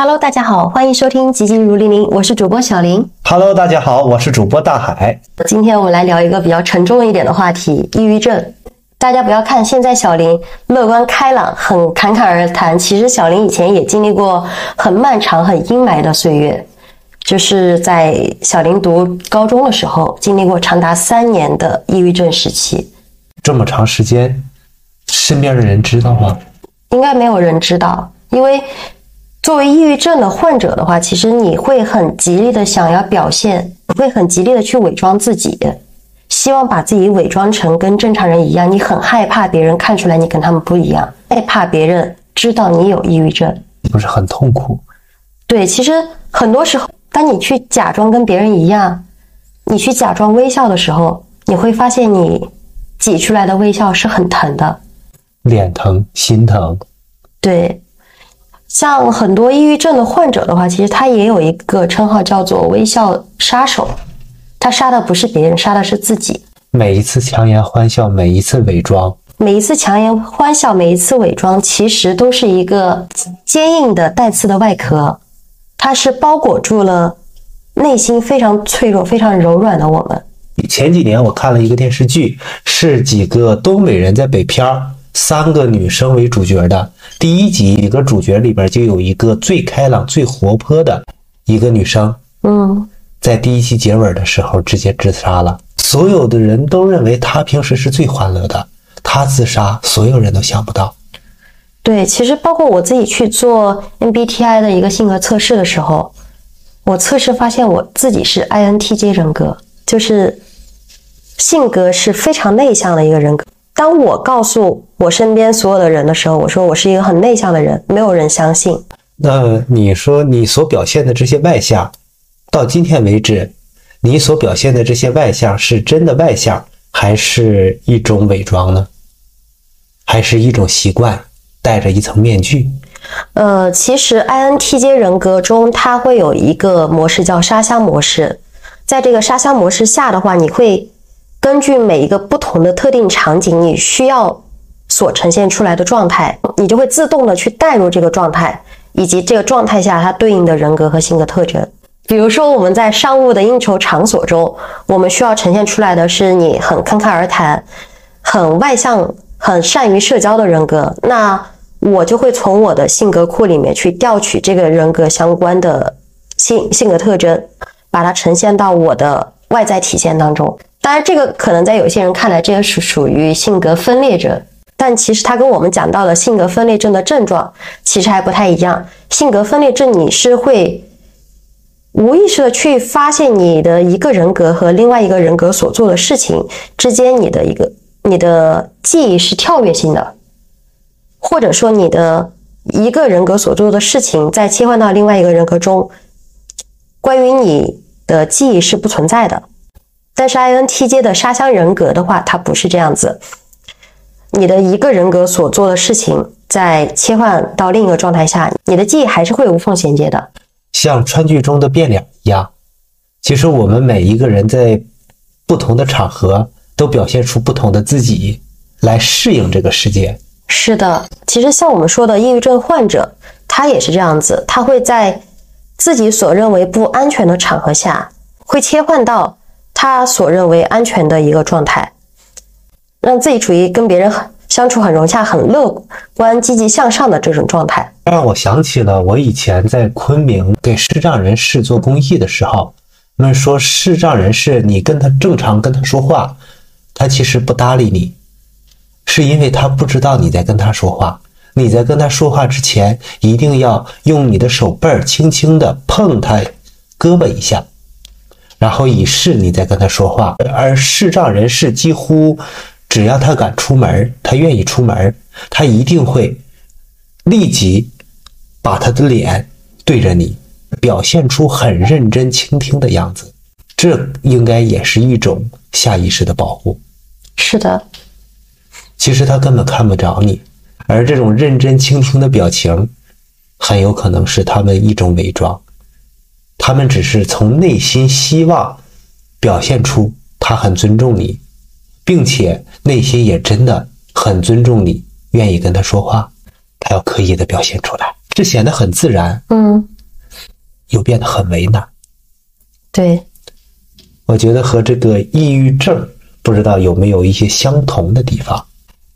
Hello，大家好，欢迎收听《急急如律令》，我是主播小林。Hello，大家好，我是主播大海。今天我们来聊一个比较沉重一点的话题——抑郁症。大家不要看现在小林乐观开朗，很侃侃而谈，其实小林以前也经历过很漫长、很阴霾的岁月，就是在小林读高中的时候，经历过长达三年的抑郁症时期。这么长时间，身边的人知道吗？应该没有人知道，因为作为抑郁症的患者的话，其实你会很极力的想要表现，会很极力的去伪装自己，希望把自己伪装成跟正常人一样。你很害怕别人看出来你跟他们不一样，害怕别人知道你有抑郁症。不是很痛苦？对，其实很多时候，当你去假装跟别人一样，你去假装微笑的时候，你会发现你挤出来的微笑是很疼的。脸疼、心疼，对，像很多抑郁症的患者的话，其实他也有一个称号叫做“微笑杀手”，他杀的不是别人，杀的是自己。每一次强颜欢笑，每一次伪装，每一次强颜欢笑，每一次伪装，其实都是一个坚硬的带刺的外壳，它是包裹住了内心非常脆弱、非常柔软的我们。前几年我看了一个电视剧，是几个东北人在北漂儿，三个女生为主角的。第一集几个主角里边就有一个最开朗、最活泼的一个女生，嗯，在第一期结尾的时候直接自杀了。所有的人都认为她平时是最欢乐的，她自杀，所有人都想不到。对，其实包括我自己去做 MBTI 的一个性格测试的时候，我测试发现我自己是 INTJ 人格，就是性格是非常内向的一个人格。当我告诉我身边所有的人的时候，我说我是一个很内向的人，没有人相信。那你说你所表现的这些外向，到今天为止，你所表现的这些外向是真的外向，还是一种伪装呢？还是一种习惯，戴着一层面具？呃，其实 INTJ 人格中，它会有一个模式叫沙箱模式。在这个沙箱模式下的话，你会根据每一个不同的特定场景，你需要所呈现出来的状态，你就会自动的去带入这个状态，以及这个状态下它对应的人格和性格特征。比如说，我们在商务的应酬场所中，我们需要呈现出来的是你很侃侃而谈、很外向、很善于社交的人格。那我就会从我的性格库里面去调取这个人格相关的性性格特征，把它呈现到我的外在体现当中。当然，这个可能在有些人看来，这个是属于性格分裂症，但其实它跟我们讲到的性格分裂症的症状其实还不太一样。性格分裂症你是会无意识的去发现你的一个人格和另外一个人格所做的事情之间，你的一个你的记忆是跳跃性的。或者说你的一个人格所做的事情，在切换到另外一个人格中，关于你的记忆是不存在的。但是 INTJ 的沙箱人格的话，它不是这样子。你的一个人格所做的事情，在切换到另一个状态下，你的记忆还是会无缝衔接的。像川剧中的变脸一样，其实我们每一个人在不同的场合都表现出不同的自己，来适应这个世界。是的，其实像我们说的抑郁症患者，他也是这样子，他会在自己所认为不安全的场合下，会切换到他所认为安全的一个状态，让自己处于跟别人很相处很融洽、很乐观、积极向上的这种状态。让我想起了我以前在昆明给视障人士做公益的时候，他们说视障人士你跟他正常跟他说话，他其实不搭理你。是因为他不知道你在跟他说话，你在跟他说话之前，一定要用你的手背儿轻轻地碰他胳膊一下，然后以示你在跟他说话。而视障人士几乎只要他敢出门，他愿意出门，他一定会立即把他的脸对着你，表现出很认真倾听的样子。这应该也是一种下意识的保护。是的，其实他根本看不着你，而这种认真倾听的表情，很有可能是他们一种伪装。他们只是从内心希望表现出他很尊重你，并且内心也真的很尊重你，愿意跟他说话，他要刻意的表现出来。这显得很自然，嗯，又变得很为难。对，我觉得和这个抑郁症不知道有没有一些相同的地方。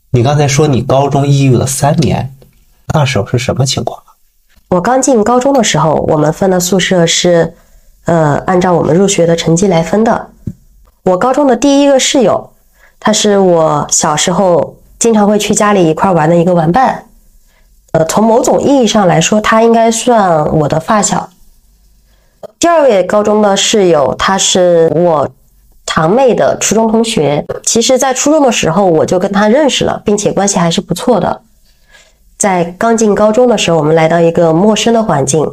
你刚才说你高中抑郁了三年，那时候是什么情况？我刚进高中的时候，我们分的宿舍是，呃，按照我们入学的成绩来分的。我高中的第一个室友，他是我小时候经常会去家里一块玩的一个玩伴。呃，从某种意义上来说，他应该算我的发小。第二位高中的室友，他是我堂妹的初中同学。其实，在初中的时候我就跟他认识了，并且关系还是不错的。在刚进高中的时候，我们来到一个陌生的环境，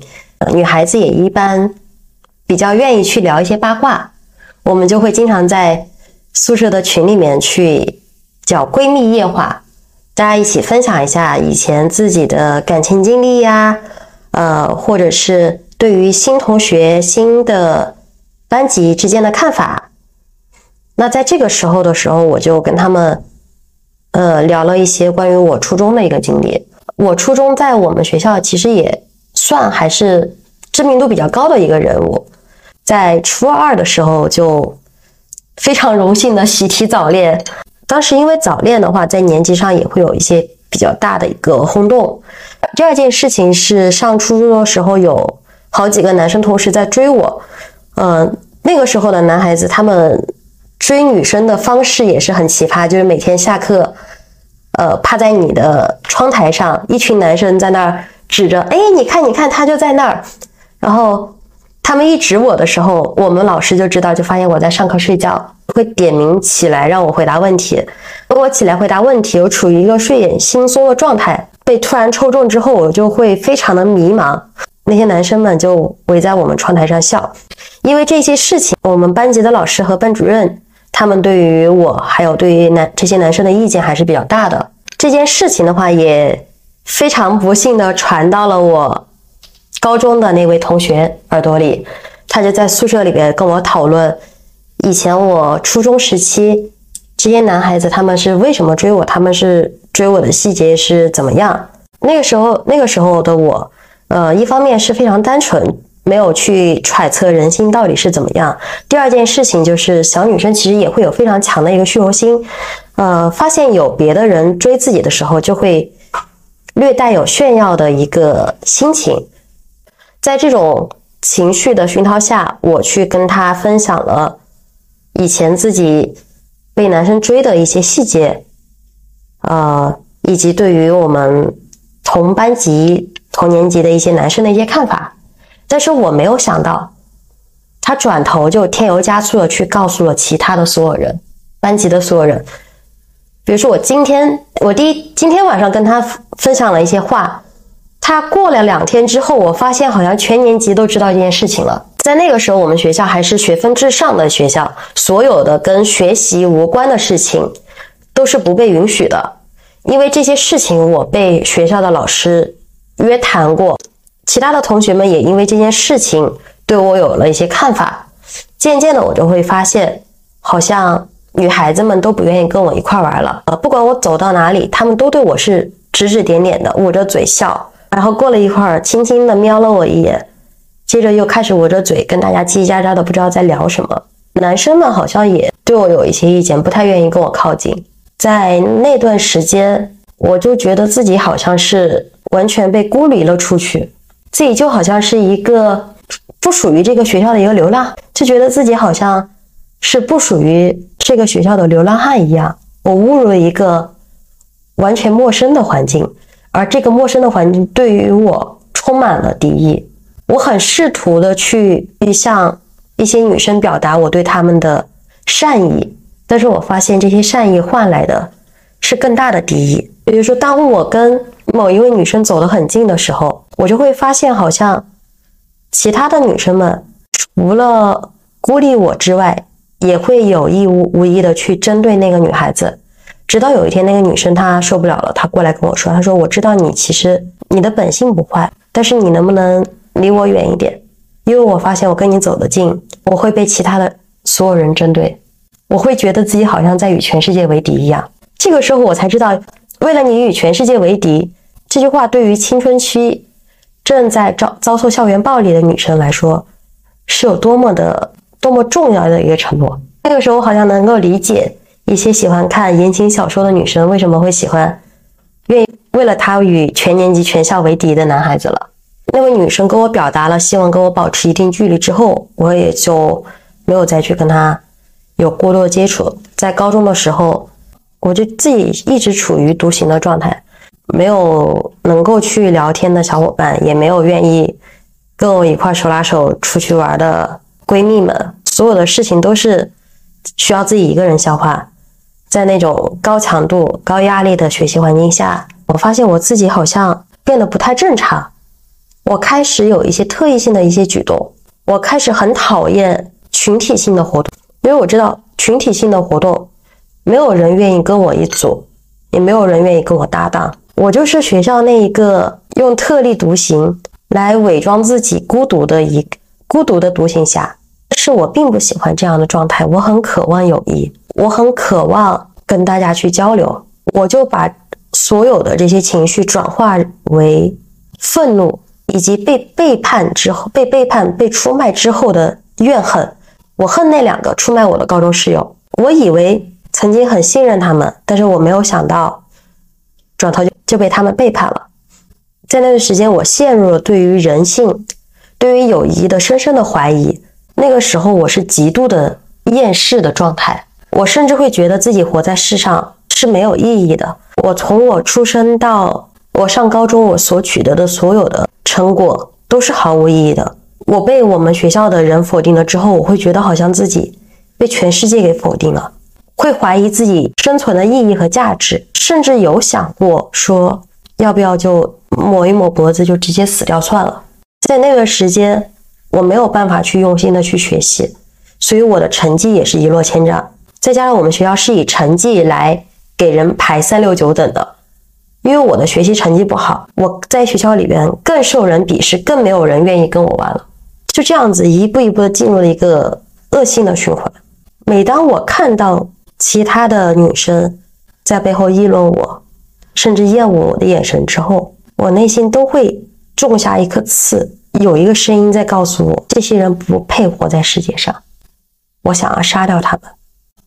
女孩子也一般比较愿意去聊一些八卦，我们就会经常在宿舍的群里面去叫闺蜜夜话，大家一起分享一下以前自己的感情经历呀，呃，或者是对于新同学、新的班级之间的看法。那在这个时候的时候，我就跟他们呃聊了一些关于我初中的一个经历。我初中在我们学校其实也算还是知名度比较高的一个人物，在初二的时候就非常荣幸的喜提早恋。当时因为早恋的话，在年级上也会有一些比较大的一个轰动。第二件事情是上初中的时候，有好几个男生同时在追我。嗯，那个时候的男孩子他们追女生的方式也是很奇葩，就是每天下课。呃，趴在你的窗台上，一群男生在那儿指着，哎，你看，你看，他就在那儿。然后他们一指我的时候，我们老师就知道，就发现我在上课睡觉，会点名起来让我回答问题。我起来回答问题，我处于一个睡眼惺忪的状态，被突然抽中之后，我就会非常的迷茫。那些男生们就围在我们窗台上笑，因为这些事情，我们班级的老师和班主任。他们对于我还有对于男这些男生的意见还是比较大的。这件事情的话，也非常不幸的传到了我高中的那位同学耳朵里。他就在宿舍里边跟我讨论，以前我初中时期这些男孩子他们是为什么追我，他们是追我的细节是怎么样。那个时候，那个时候的我，呃，一方面是非常单纯。没有去揣测人心到底是怎么样。第二件事情就是，小女生其实也会有非常强的一个虚荣心，呃，发现有别的人追自己的时候，就会略带有炫耀的一个心情。在这种情绪的熏陶下，我去跟他分享了以前自己被男生追的一些细节，呃，以及对于我们同班级、同年级的一些男生的一些看法。但是我没有想到，他转头就添油加醋的去告诉了其他的所有人，班级的所有人。比如说我今天，我第一今天晚上跟他分享了一些话，他过了两天之后，我发现好像全年级都知道这件事情了。在那个时候，我们学校还是学分至上的学校，所有的跟学习无关的事情都是不被允许的，因为这些事情我被学校的老师约谈过。其他的同学们也因为这件事情对我有了一些看法，渐渐的我就会发现，好像女孩子们都不愿意跟我一块玩了。呃，不管我走到哪里，他们都对我是指指点点的，捂着嘴笑。然后过了一会儿，轻轻的瞄了我一眼，接着又开始捂着嘴跟大家叽叽喳喳的，不知道在聊什么。男生们好像也对我有一些意见，不太愿意跟我靠近。在那段时间，我就觉得自己好像是完全被孤立了出去。自己就好像是一个不属于这个学校的一个流浪，就觉得自己好像是不属于这个学校的流浪汉一样。我误入了一个完全陌生的环境，而这个陌生的环境对于我充满了敌意。我很试图的去向一些女生表达我对她们的善意，但是我发现这些善意换来的是更大的敌意。比如说，当我跟某一位女生走得很近的时候，我就会发现，好像其他的女生们除了孤立我之外，也会有意无无意的去针对那个女孩子。直到有一天，那个女生她受不了了，她过来跟我说：“她说我知道你其实你的本性不坏，但是你能不能离我远一点？因为我发现我跟你走得近，我会被其他的所有人针对，我会觉得自己好像在与全世界为敌一样。这个时候，我才知道，为了你与全世界为敌。”这句话对于青春期正在遭遭受校园暴力的女生来说，是有多么的多么重要的一个承诺。那个时候我好像能够理解一些喜欢看言情小说的女生为什么会喜欢，愿意为了他与全年级全校为敌的男孩子了。那位女生跟我表达了希望跟我保持一定距离之后，我也就没有再去跟她有过多的接触。在高中的时候，我就自己一直处于独行的状态，没有能够去聊天的小伙伴，也没有愿意跟我一块手拉手出去玩的闺蜜们。所有的事情都是需要自己一个人消化。在那种高强度、高压力的学习环境下，我发现我自己好像变得不太正常。我开始有一些特异性的一些举动，我开始很讨厌群体性的活动，因为我知道群体性的活动，没有人愿意跟我一组，也没有人愿意跟我搭档。我就是学校那一个用特立独行来伪装自己孤独的一孤独的独行侠，是我并不喜欢这样的状态。我很渴望友谊，我很渴望跟大家去交流，我就把所有的这些情绪转化为愤怒。以及被背叛之后，被背叛、被出卖之后的怨恨，我恨那两个出卖我的高中室友。我以为曾经很信任他们，但是我没有想到，转头就就被他们背叛了。在那段时间，我陷入了对于人性、对于友谊的深深的怀疑。那个时候，我是极度的厌世的状态，我甚至会觉得自己活在世上是没有意义的。我从我出生到我上高中，我所取得的所有的。成果都是毫无意义的。我被我们学校的人否定了之后，我会觉得好像自己被全世界给否定了，会怀疑自己生存的意义和价值，甚至有想过说要不要就抹一抹脖子就直接死掉算了。在那个时间，我没有办法去用心的去学习，所以我的成绩也是一落千丈。再加上我们学校是以成绩来给人排三六九等的。因为我的学习成绩不好，我在学校里边更受人鄙视，更没有人愿意跟我玩了。就这样子一步一步的进入了一个恶性的循环。每当我看到其他的女生在背后议论我，甚至厌恶我的眼神之后，我内心都会种下一颗刺。有一个声音在告诉我，这些人不配活在世界上。我想要杀掉他们。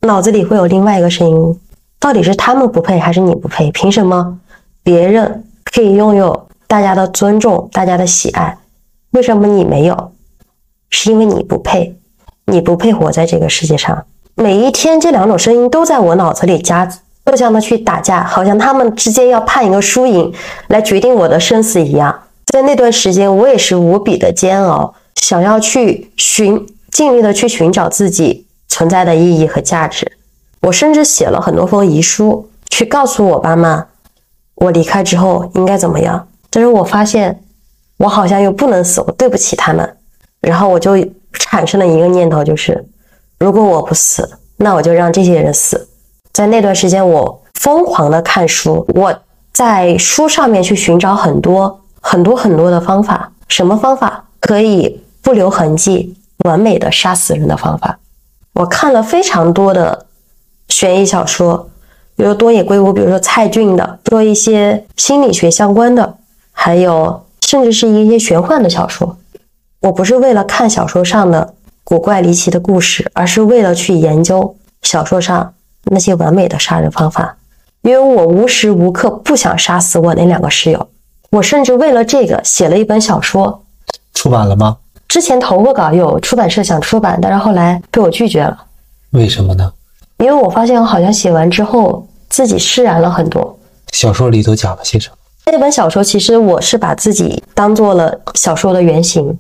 脑子里会有另外一个声音：到底是他们不配，还是你不配？凭什么？别人可以拥有大家的尊重，大家的喜爱，为什么你没有？是因为你不配，你不配活在这个世界上。每一天，这两种声音都在我脑子里夹，互相的去打架，好像他们之间要判一个输赢，来决定我的生死一样。在那段时间，我也是无比的煎熬，想要去寻，尽力的去寻找自己存在的意义和价值。我甚至写了很多封遗书，去告诉我爸妈。我离开之后应该怎么样？但是我发现我好像又不能死，我对不起他们。然后我就产生了一个念头，就是如果我不死，那我就让这些人死。在那段时间，我疯狂的看书，我在书上面去寻找很多很多很多的方法。什么方法可以不留痕迹、完美的杀死人的方法？我看了非常多的悬疑小说。比如多野圭吾，比如说蔡骏的，说一些心理学相关的，还有甚至是一些玄幻的小说。我不是为了看小说上的古怪离奇的故事，而是为了去研究小说上那些完美的杀人方法。因为我无时无刻不想杀死我那两个室友，我甚至为了这个写了一本小说。出版了吗？之前投过稿，有出版社想出版，但是后来被我拒绝了。为什么呢？因为我发现我好像写完之后自己释然了很多。小说里都讲了些什么？那本小说其实我是把自己当做了小说的原型，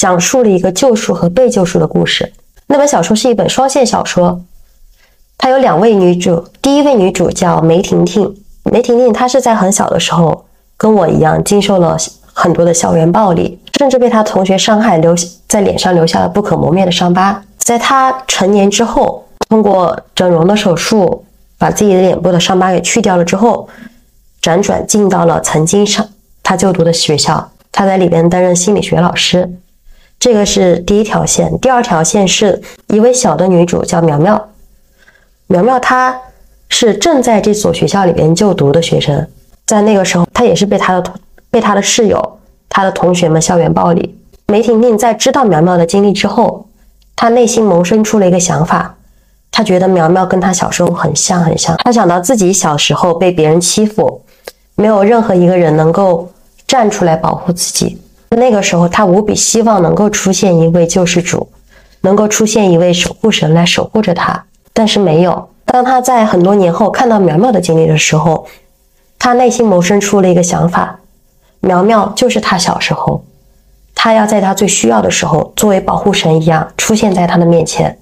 讲述了一个救赎和被救赎的故事。那本小说是一本双线小说，它有两位女主。第一位女主叫梅婷婷，梅婷婷她是在很小的时候跟我一样经受了很多的校园暴力，甚至被她同学伤害，留在脸上留下了不可磨灭的伤疤。在她成年之后，通过整容的手术，把自己的脸部的伤疤给去掉了之后，辗转进到了曾经上他就读的学校，他在里边担任心理学老师。这个是第一条线。第二条线是一位小的女主叫苗苗，苗苗她是正在这所学校里边就读的学生，在那个时候，她也是被她的同被她的室友她的同学们校园暴力。梅婷婷在知道苗苗的经历之后，她内心萌生出了一个想法，她觉得苗苗跟她小时候很像很像。她想到自己小时候被别人欺负，没有任何一个人能够站出来保护自己。那个时候，他无比希望能够出现一位救世主，能够出现一位守护神来守护着他，但是没有。当他在很多年后看到苗苗的经历的时候，他内心萌生出了一个想法：苗苗就是他小时候。他要在他最需要的时候，作为保护神一样出现在他的面前，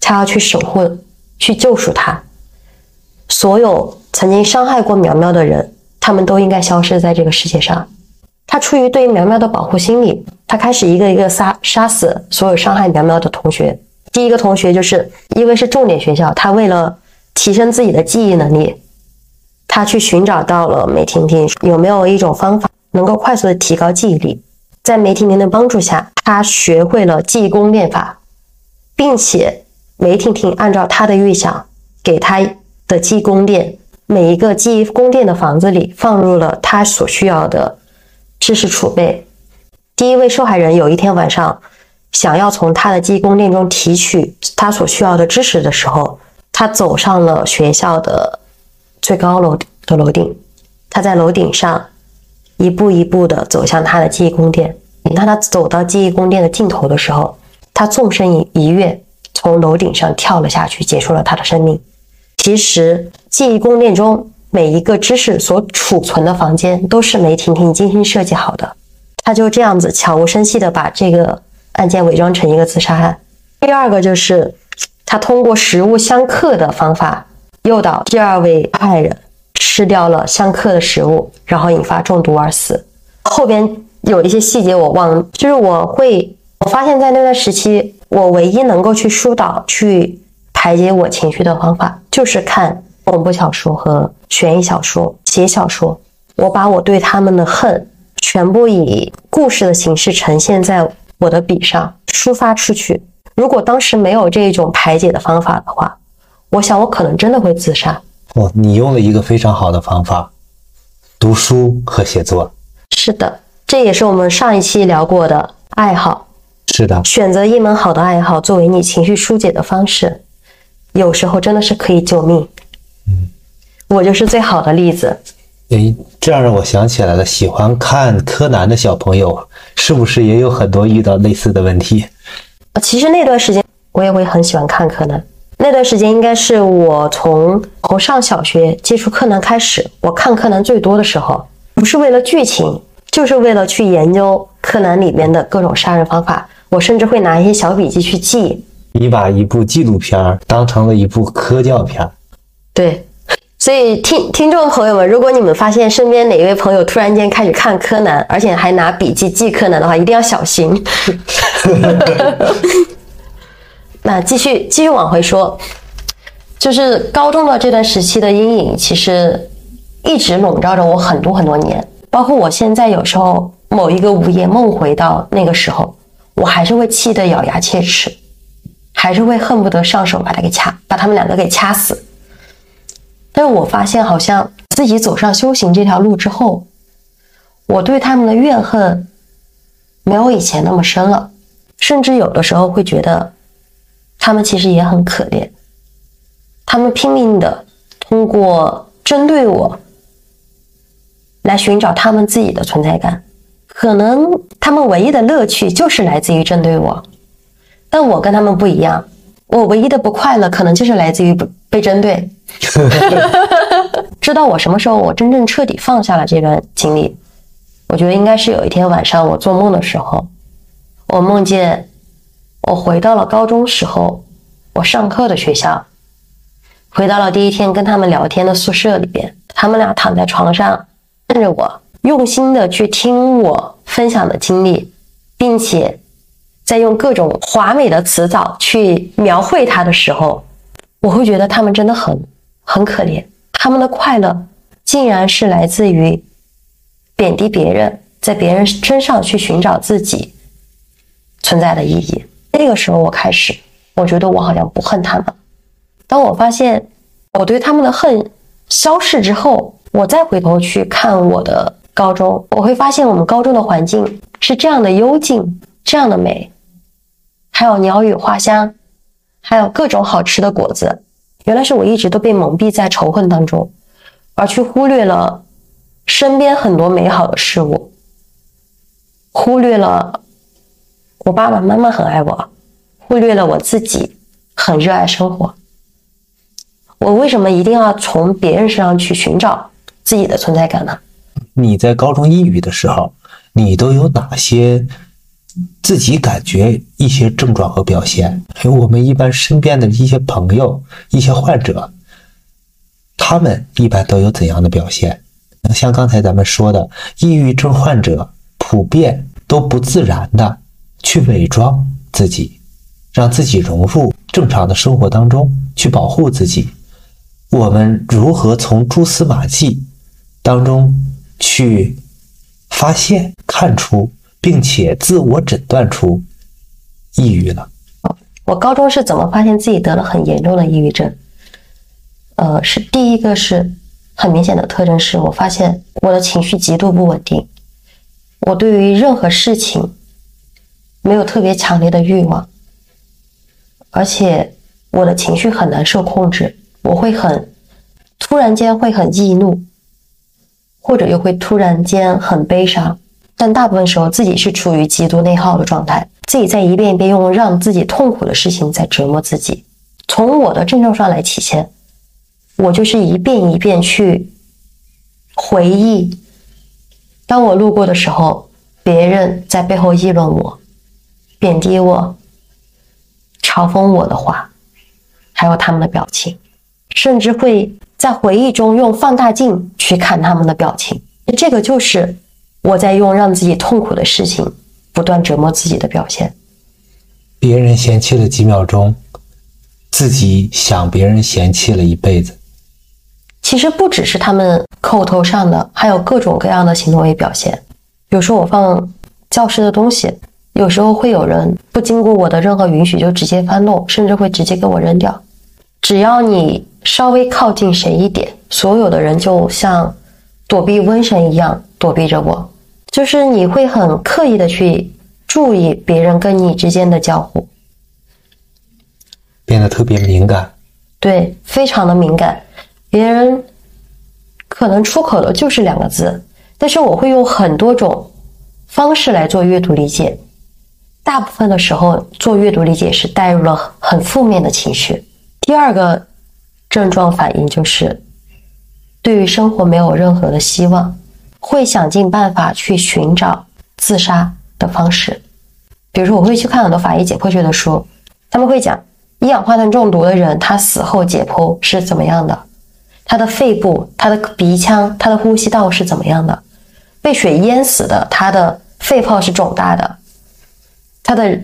他要去守护、去救赎他。所有曾经伤害过苗苗的人，他们都应该消失在这个世界上。他出于对苗苗的保护心理，他开始一个一个杀杀死所有伤害苗苗的同学。第一个同学就是因为是重点学校，他为了提升自己的记忆能力，他去寻找到了梅婷婷，有没有一种方法能够快速的提高记忆力？在梅婷婷的帮助下，他学会了记忆宫变法，并且梅婷婷按照他的预想，给他的记忆宫殿每一个记忆宫殿的房子里放入了他所需要的知识储备。第一位受害人有一天晚上想要从他的记忆宫殿中提取他所需要的知识的时候，他走上了学校的最高楼的楼顶，他在楼顶上。一步一步地走向他的记忆宫殿。当他走到记忆宫殿的尽头的时候，他纵身一一跃，从楼顶上跳了下去，结束了他的生命。其实，记忆宫殿中每一个知识所储存的房间都是梅婷婷精心设计好的。他就这样子悄无声息地把这个案件伪装成一个自杀案。第二个就是他通过食物相克的方法诱导第二位爱人。吃掉了相克的食物，然后引发中毒而死。后边有一些细节我忘了，就是我会，我发现在那段时期，我唯一能够去疏导、去排解我情绪的方法，就是看恐怖小说和悬疑小说、写小说。我把我对他们的恨全部以故事的形式呈现在我的笔上，抒发出去。如果当时没有这一种排解的方法的话，我想我可能真的会自杀。哦，你用了一个非常好的方法，读书和写作。是的，这也是我们上一期聊过的爱好。是的，选择一门好的爱好作为你情绪疏解的方式，有时候真的是可以救命。嗯，我就是最好的例子。诶，这样让我想起来了，喜欢看柯南的小朋友，是不是也有很多遇到类似的问题？其实那段时间我也会很喜欢看柯南。那段时间应该是我从从上小学接触柯南开始，我看柯南最多的时候，不是为了剧情，就是为了去研究柯南里面的各种杀人方法。我甚至会拿一些小笔记去记。你把一部纪录片当成了一部科教片。对，所以听听众朋友们，如果你们发现身边哪一位朋友突然间开始看柯南，而且还拿笔记记柯南的话，一定要小心。那继续继续往回说，就是高中的这段时期的阴影，其实一直笼罩着我很多很多年。包括我现在有时候某一个午夜梦回到那个时候，我还是会气得咬牙切齿，还是会恨不得上手把他给掐，把他们两个给掐死。但我发现，好像自己走上修行这条路之后，我对他们的怨恨没有以前那么深了，甚至有的时候会觉得。他们其实也很可怜，他们拼命的通过针对我来寻找他们自己的存在感，可能他们唯一的乐趣就是来自于针对我，但我跟他们不一样，我唯一的不快乐可能就是来自于不被针对。知道我什么时候我真正彻底放下了这段经历？我觉得应该是有一天晚上我做梦的时候，我梦见。我回到了高中时候，我上课的学校，回到了第一天跟他们聊天的宿舍里边，他们俩躺在床上看着我，用心的去听我分享的经历，并且在用各种华美的词藻去描绘它的时候，我会觉得他们真的很很可怜，他们的快乐竟然是来自于贬低别人，在别人身上去寻找自己存在的意义。那个时候，我开始，我觉得我好像不恨他们。当我发现我对他们的恨消逝之后，我再回头去看我的高中，我会发现我们高中的环境是这样的幽静，这样的美，还有鸟语花香，还有各种好吃的果子。原来是我一直都被蒙蔽在仇恨当中，而去忽略了身边很多美好的事物，忽略了我爸爸妈妈很爱我，忽略了我自己很热爱生活。我为什么一定要从别人身上去寻找自己的存在感呢？你在高中抑郁的时候，你都有哪些自己感觉一些症状和表现？还有我们一般身边的一些朋友、一些患者，他们一般都有怎样的表现？像刚才咱们说的，抑郁症患者普遍都不自然的去伪装自己，让自己融入正常的生活当中，去保护自己。我们如何从蛛丝马迹当中去发现、看出，并且自我诊断出抑郁了？我高中是怎么发现自己得了很严重的抑郁症？呃，是第一个是很明显的特征，是我发现我的情绪极度不稳定，我对于任何事情没有特别强烈的欲望，而且我的情绪很难受控制。我会很突然间会很易怒，或者又会突然间很悲伤，但大部分时候自己是处于极度内耗的状态，自己在一遍一遍用让自己痛苦的事情在折磨自己。从我的症状上来体现，我就是一遍一遍去回忆，当我路过的时候，别人在背后议论我、贬低我、嘲讽我的话，还有他们的表情。甚至会在回忆中用放大镜去看他们的表情，这个就是我在用让自己痛苦的事情不断折磨自己的表现。别人嫌弃了几秒钟，自己想别人嫌弃了一辈子。其实不只是他们口头上的，还有各种各样的行为表现。比如说我放教室的东西，有时候会有人不经过我的任何允许就直接翻动，甚至会直接给我扔掉。只要你。稍微靠近谁一点，所有的人就像躲避瘟神一样躲避着我。就是你会很刻意的去注意别人跟你之间的交互，变得特别敏感。对，非常的敏感。别人可能出口的就是两个字，但是我会用很多种方式来做阅读理解。大部分的时候做阅读理解是带入了很负面的情绪。第二个。症状反应就是，对于生活没有任何的希望，会想尽办法去寻找自杀的方式。比如说，我会去看很多法医解剖学的书，他们会讲一氧化碳中毒的人他死后解剖是怎么样的，他的肺部、他的鼻腔、他的呼吸道是怎么样的，被水淹死的他的肺泡是肿大的，他的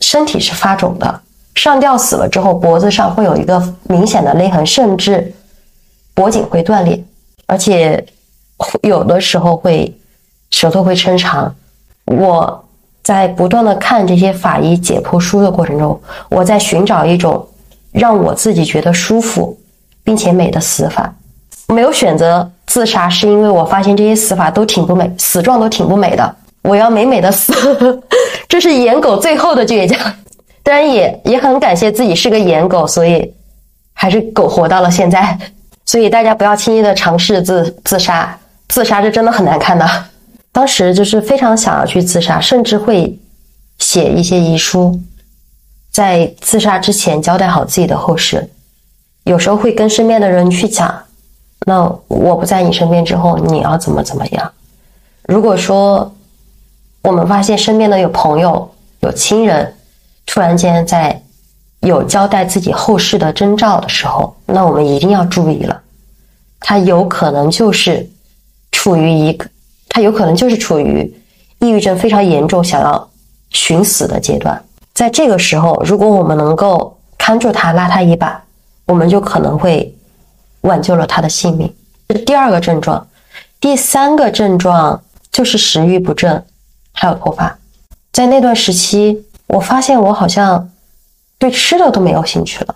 身体是发肿的。上吊死了之后，脖子上会有一个明显的勒痕，甚至脖颈会断裂，而且有的时候会舌头会伸长。我在不断的看这些法医解剖书的过程中，我在寻找一种让我自己觉得舒服并且美的死法。没有选择自杀，是因为我发现这些死法都挺不美，死状都挺不美的。我要美美的死，这是颜狗最后的倔强。当然也也很感谢自己是个颜狗，所以还是狗活到了现在。所以大家不要轻易的尝试自自杀，自杀是真的很难看的。当时就是非常想要去自杀，甚至会写一些遗书，在自杀之前交代好自己的后事。有时候会跟身边的人去讲，那我不在你身边之后，你要怎么怎么样？如果说我们发现身边的有朋友、有亲人。突然间在有交代自己后事的征兆的时候，那我们一定要注意了，他有可能就是处于一个，他有可能就是处于抑郁症非常严重、想要寻死的阶段。在这个时候，如果我们能够看住他、拉他一把，我们就可能会挽救了他的性命。这第二个症状，第三个症状就是食欲不振，还有脱发。在那段时期。我发现我好像对吃的都没有兴趣了，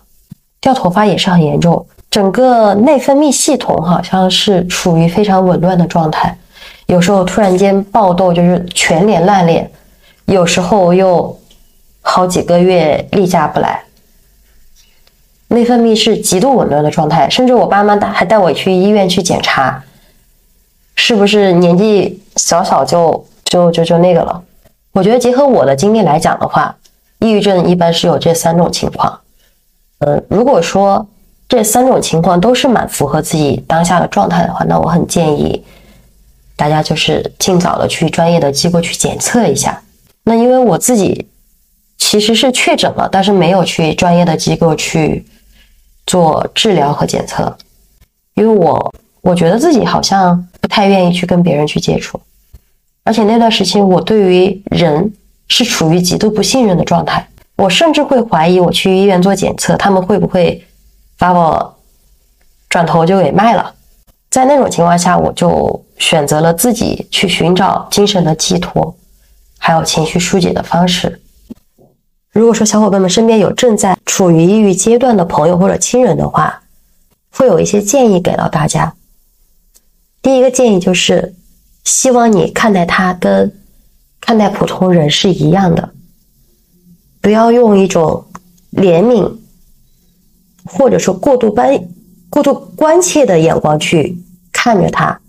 掉头发也是很严重，整个内分泌系统好像是处于非常紊乱的状态，有时候突然间爆痘，就是全脸烂脸，有时候又好几个月例假不来，内分泌是极度紊乱的状态，甚至我爸妈带还带我去医院去检查，是不是年纪小小就就就就那个了？我觉得结合我的经历来讲的话，抑郁症一般是有这三种情况。嗯，如果说这三种情况都是蛮符合自己当下的状态的话，那我很建议大家就是尽早的去专业的机构去检测一下。那因为我自己其实是确诊了，但是没有去专业的机构去做治疗和检测，因为我我觉得自己好像不太愿意去跟别人去接触。而且那段时期，我对于人是处于极度不信任的状态，我甚至会怀疑我去医院做检测，他们会不会把我转头就给卖了。在那种情况下，我就选择了自己去寻找精神的寄托，还有情绪疏解的方式。如果说小伙伴们身边有正在处于抑郁阶段的朋友或者亲人的话，会有一些建议给到大家。第一个建议就是。希望你看待他跟看待普通人是一样的，不要用一种怜悯或者说过度关过度关切的眼光去看着他，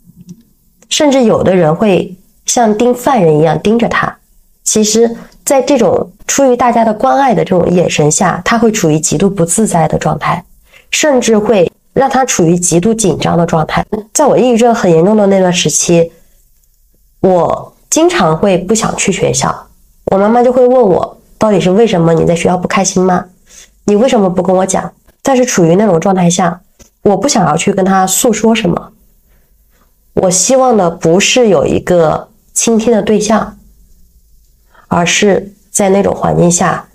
甚至有的人会像盯犯人一样盯着他。其实，在这种出于大家的关爱的这种眼神下，他会处于极度不自在的状态，甚至会让他处于极度紧张的状态。在我抑郁症很严重的那段时期。我经常会不想去学校，我妈妈就会问我，到底是为什么？你在学校不开心吗？你为什么不跟我讲？但是处于那种状态下，我不想要去跟他诉说什么。我希望的不是有一个倾听的对象，而是在那种环境下，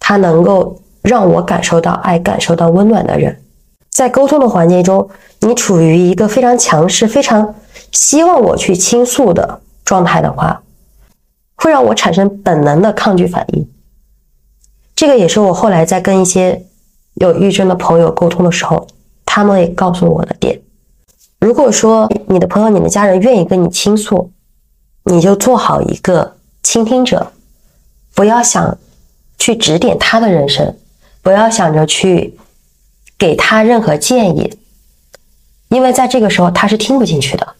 他能够让我感受到爱、感受到温暖的人。在沟通的环境中，你处于一个非常强势、非常。希望我去倾诉的状态的话，会让我产生本能的抗拒反应。这个也是我后来在跟一些有抑郁症的朋友沟通的时候，他们也告诉我的点。如果说你的朋友、你的家人愿意跟你倾诉，你就做好一个倾听者，不要想去指点他的人生，不要想着去给他任何建议，因为在这个时候他是听不进去的。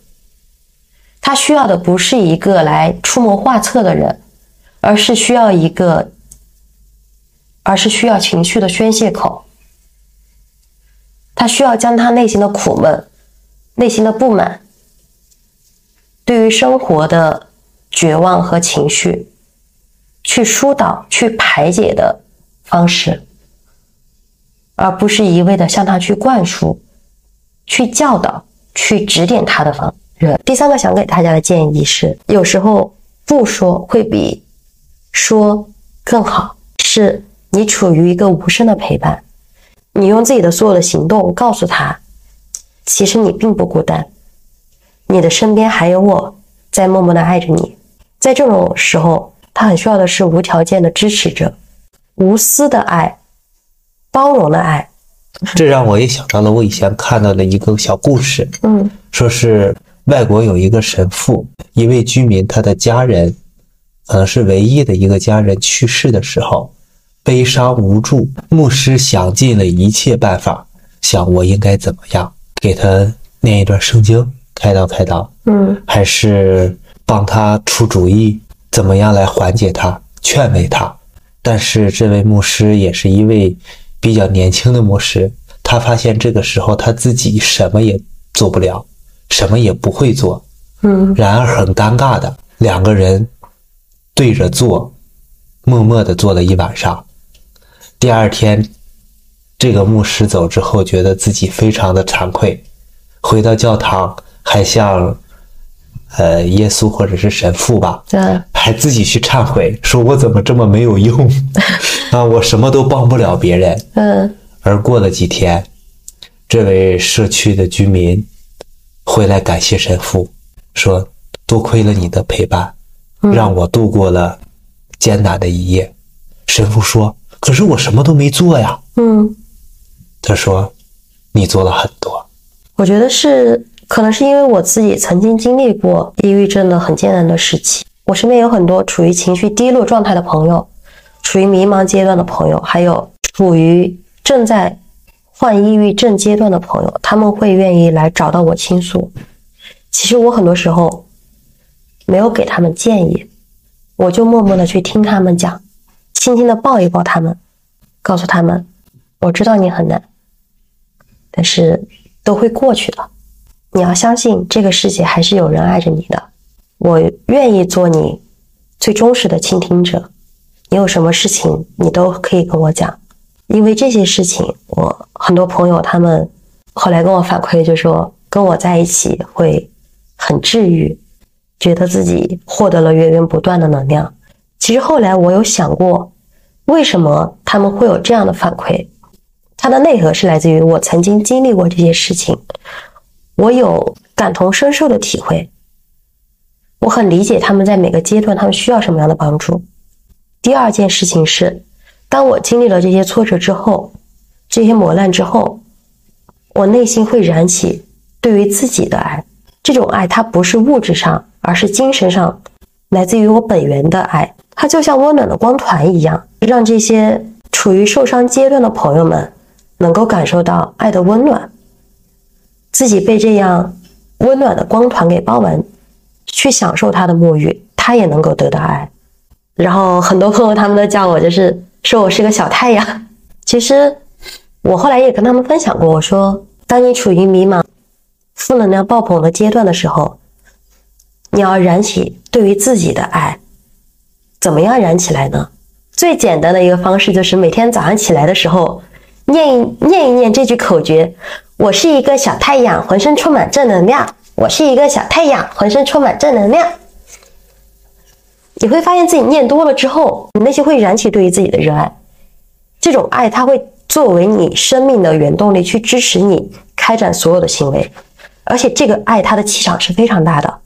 他需要的不是一个来出谋划策的人，而是需要一个，而是需要情绪的宣泄口。他需要将他内心的苦闷、内心的不满、对于生活的绝望和情绪，去疏导、去排解的方式，而不是一味的向他去灌输、去教导、去指点他的方。第三个想给大家的建议是，有时候不说会比说更好。是你处于一个无声的陪伴，你用自己的所有的行动告诉他，其实你并不孤单，你的身边还有我在默默的爱着你。在这种时候，他很需要的是无条件的支持者，无私的爱，包容的爱。这让我也想到了我以前看到的一个小故事，嗯，说是。外国有一个神父，一位居民，他的家人可能是唯一的一个家人去世的时候，悲伤无助。牧师想尽了一切办法，想我应该怎么样给他念一段圣经，开导开导，嗯，还是帮他出主意，怎么样来缓解他，劝慰他。但是这位牧师也是一位比较年轻的牧师，他发现这个时候他自己什么也做不了。什么也不会做，嗯，然而很尴尬的两个人对着坐，默默的坐了一晚上。第二天，这个牧师走之后，觉得自己非常的惭愧，回到教堂还向呃耶稣或者是神父吧，对，还自己去忏悔，说我怎么这么没有用 啊，我什么都帮不了别人。嗯，而过了几天，这位社区的居民。回来感谢神父，说多亏了你的陪伴，让我度过了艰难的一夜。神父说：“可是我什么都没做呀。”嗯，他说：“你做了很多。”我觉得是可能是因为我自己曾经经历过抑郁症的很艰难的时期，我身边有很多处于情绪低落状态的朋友，处于迷茫阶段的朋友，还有处于正在患抑郁症阶段的朋友，他们会愿意来找到我倾诉。其实我很多时候没有给他们建议，我就默默的去听他们讲，轻轻的抱一抱他们，告诉他们，我知道你很难，但是都会过去的。你要相信，这个世界还是有人爱着你的。我愿意做你最忠实的倾听者。你有什么事情，你都可以跟我讲。因为这些事情，我很多朋友他们后来跟我反馈，就说跟我在一起会很治愈，觉得自己获得了源源不断的能量。其实后来我有想过，为什么他们会有这样的反馈？它的内核是来自于我曾经经历过这些事情。我有感同身受的体会，我很理解他们在每个阶段他们需要什么样的帮助。第二件事情是，当我经历了这些挫折之后，这些磨难之后，我内心会燃起对于自己的爱。这种爱它不是物质上，而是精神上，来自于我本源的爱。它就像温暖的光团一样，让这些处于受伤阶段的朋友们能够感受到爱的温暖。自己被这样温暖的光团给包完，去享受他的沐浴，他也能够得到爱。然后很多朋友他们都叫我，就是说我是个小太阳。其实我后来也跟他们分享过，我说，当你处于迷茫、负能量爆棚的阶段的时候，你要燃起对于自己的爱。怎么样燃起来呢？最简单的一个方式就是每天早上起来的时候，念一念一念这句口诀。我是一个小太阳，浑身充满正能量。我是一个小太阳，浑身充满正能量。你会发现自己念多了之后，你内心会燃起对于自己的热爱。这种爱，它会作为你生命的原动力，去支持你开展所有的行为。而且，这个爱它的气场是非常大的，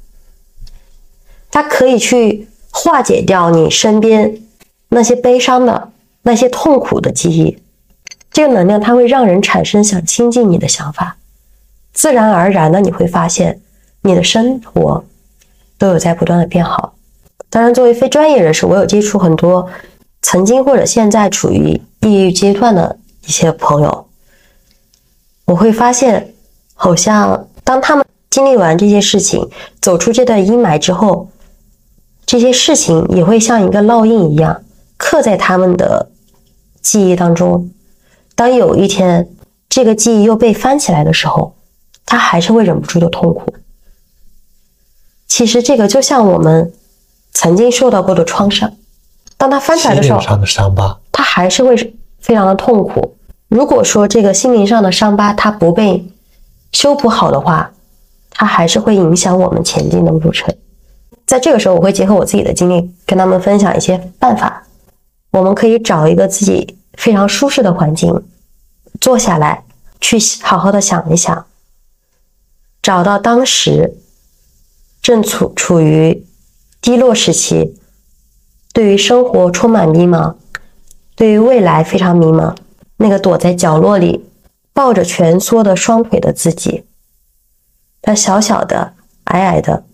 它可以去化解掉你身边那些悲伤的、那些痛苦的记忆。这个能量它会让人产生想亲近你的想法，自然而然的你会发现你的生活都有在不断的变好。当然，作为非专业人士，我有接触很多曾经或者现在处于抑郁阶段的一些朋友，我会发现，好像当他们经历完这些事情，走出这段阴霾之后，这些事情也会像一个烙印一样刻在他们的记忆当中。当有一天这个记忆又被翻起来的时候，他还是会忍不住的痛苦。其实这个就像我们曾经受到过的创伤，当他翻起来的时候，上的伤疤，他还是会非常的痛苦。如果说这个心灵上的伤疤它不被修补好的话，它还是会影响我们前进的路程。在这个时候，我会结合我自己的经历，跟他们分享一些办法。我们可以找一个自己非常舒适的环境。坐下来，去好好的想一想，找到当时正处处于低落时期，对于生活充满迷茫，对于未来非常迷茫，那个躲在角落里抱着蜷缩的双腿的自己，他小小的、矮矮的，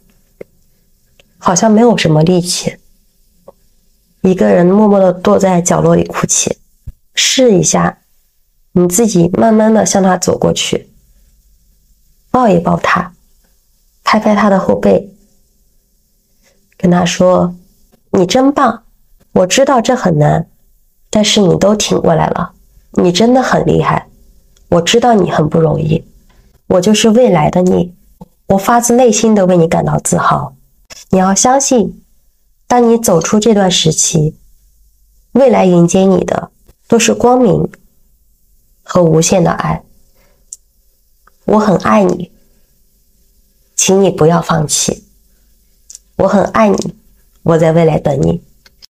好像没有什么力气，一个人默默的躲在角落里哭泣，试一下。你自己慢慢的向他走过去，抱一抱他，拍拍他的后背，跟他说：“你真棒，我知道这很难，但是你都挺过来了，你真的很厉害。我知道你很不容易，我就是未来的你，我发自内心的为你感到自豪。你要相信，当你走出这段时期，未来迎接你的都是光明。”和无限的爱，我很爱你，请你不要放弃。我很爱你，我在未来等你。